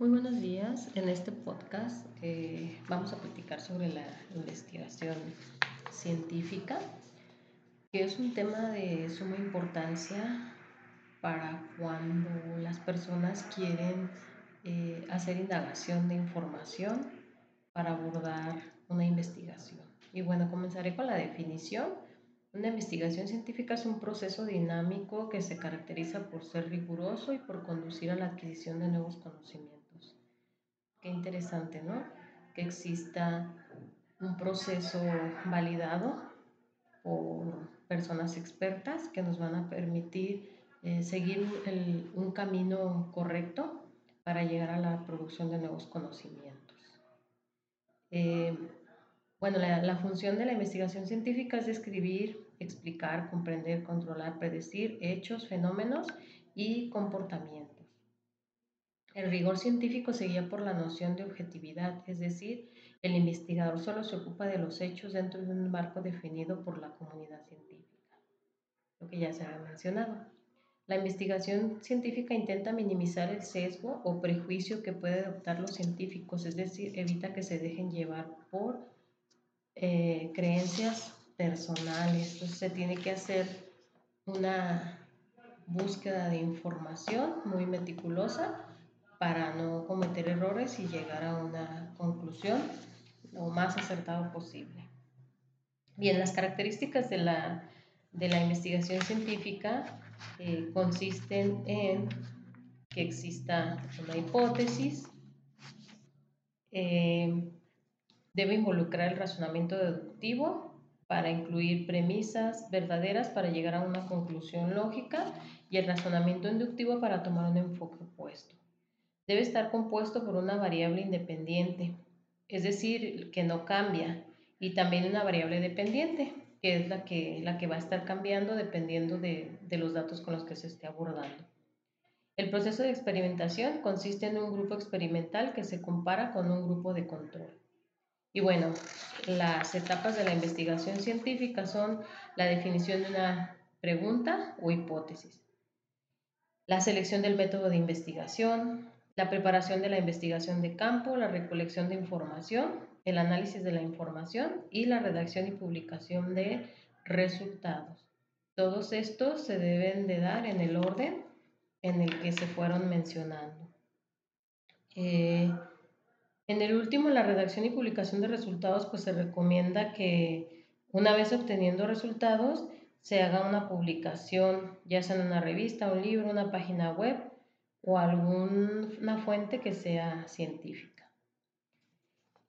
Muy buenos días. En este podcast eh, vamos a platicar sobre la investigación científica, que es un tema de suma importancia para cuando las personas quieren eh, hacer indagación de información para abordar una investigación. Y bueno, comenzaré con la definición. Una investigación científica es un proceso dinámico que se caracteriza por ser riguroso y por conducir a la adquisición de nuevos conocimientos. Qué interesante, ¿no? Que exista un proceso validado por personas expertas que nos van a permitir eh, seguir un camino correcto para llegar a la producción de nuevos conocimientos. Eh, bueno, la, función de la investigación científica es describir, explicar, comprender, controlar, predecir hechos, fenómenos y comportamientos. El rigor científico se guía por la noción de objetividad, es decir, el investigador solo se ocupa de los hechos dentro de un marco definido por la comunidad científica, lo que ya se había mencionado. La investigación científica intenta minimizar el sesgo o prejuicio que pueden adoptar los científicos, es decir, evita que se dejen llevar por eh, creencias personales. Entonces se tiene que hacer una búsqueda de información muy meticulosa para no cometer errores y llegar a una conclusión lo más acertado posible. Bien, las características de la, de la investigación científica eh, consisten en que exista una hipótesis, eh, Debe involucrar el razonamiento deductivo para incluir premisas verdaderas para llegar a una conclusión lógica y el razonamiento inductivo para tomar un enfoque opuesto. Debe estar compuesto por una variable independiente, es decir, que no cambia, y también una variable dependiente, que es la que, la que va a estar cambiando dependiendo de, de los datos con los que se esté abordando. El proceso de experimentación consiste en un grupo experimental que se compara con un grupo de control. Y bueno, las etapas de la investigación científica son la definición de una pregunta o hipótesis, la selección del método de investigación, la preparación de la investigación de campo, la recolección de información, el análisis de la información y la redacción y publicación de resultados. Todos estos se deben de dar en el orden en el que se fueron mencionando. Eh, en el último, la redacción y publicación de resultados, pues se recomienda que una vez obteniendo resultados, se haga una publicación, ya sea en una revista, un libro, una página web o alguna fuente que sea científica.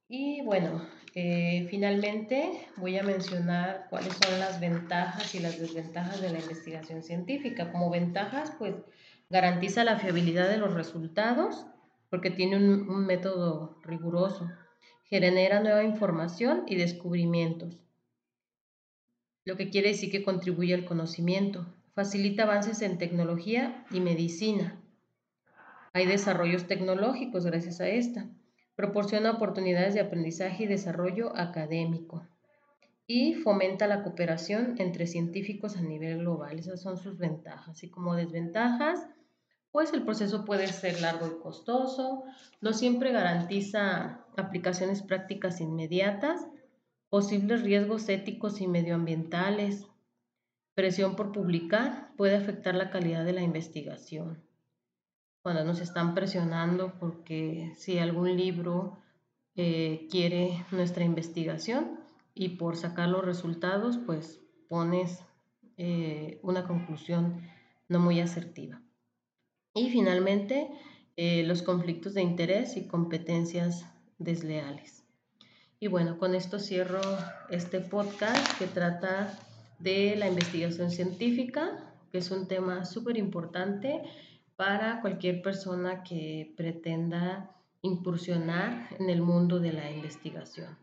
Y bueno, eh, finalmente voy a mencionar cuáles son las ventajas y las desventajas de la investigación científica. Como ventajas, pues garantiza la fiabilidad de los resultados, porque tiene un, método riguroso. Genera nueva información y descubrimientos, lo que quiere decir que contribuye al conocimiento. Facilita avances en tecnología y medicina. Hay desarrollos tecnológicos gracias a esta. Proporciona oportunidades de aprendizaje y desarrollo académico. Y fomenta la cooperación entre científicos a nivel global. Esas son sus ventajas. Y como desventajas, pues el proceso puede ser largo y costoso, no siempre garantiza aplicaciones prácticas inmediatas, posibles riesgos éticos y medioambientales, presión por publicar puede afectar la calidad de la investigación. Cuando nos están presionando porque si algún libro eh, quiere nuestra investigación y por sacar los resultados, pues pones eh, una conclusión no muy asertiva. Y finalmente, eh, los conflictos de interés y competencias desleales. Y bueno, con esto cierro este podcast que trata de la investigación científica, que es un tema súper importante para cualquier persona que pretenda incursionar en el mundo de la investigación.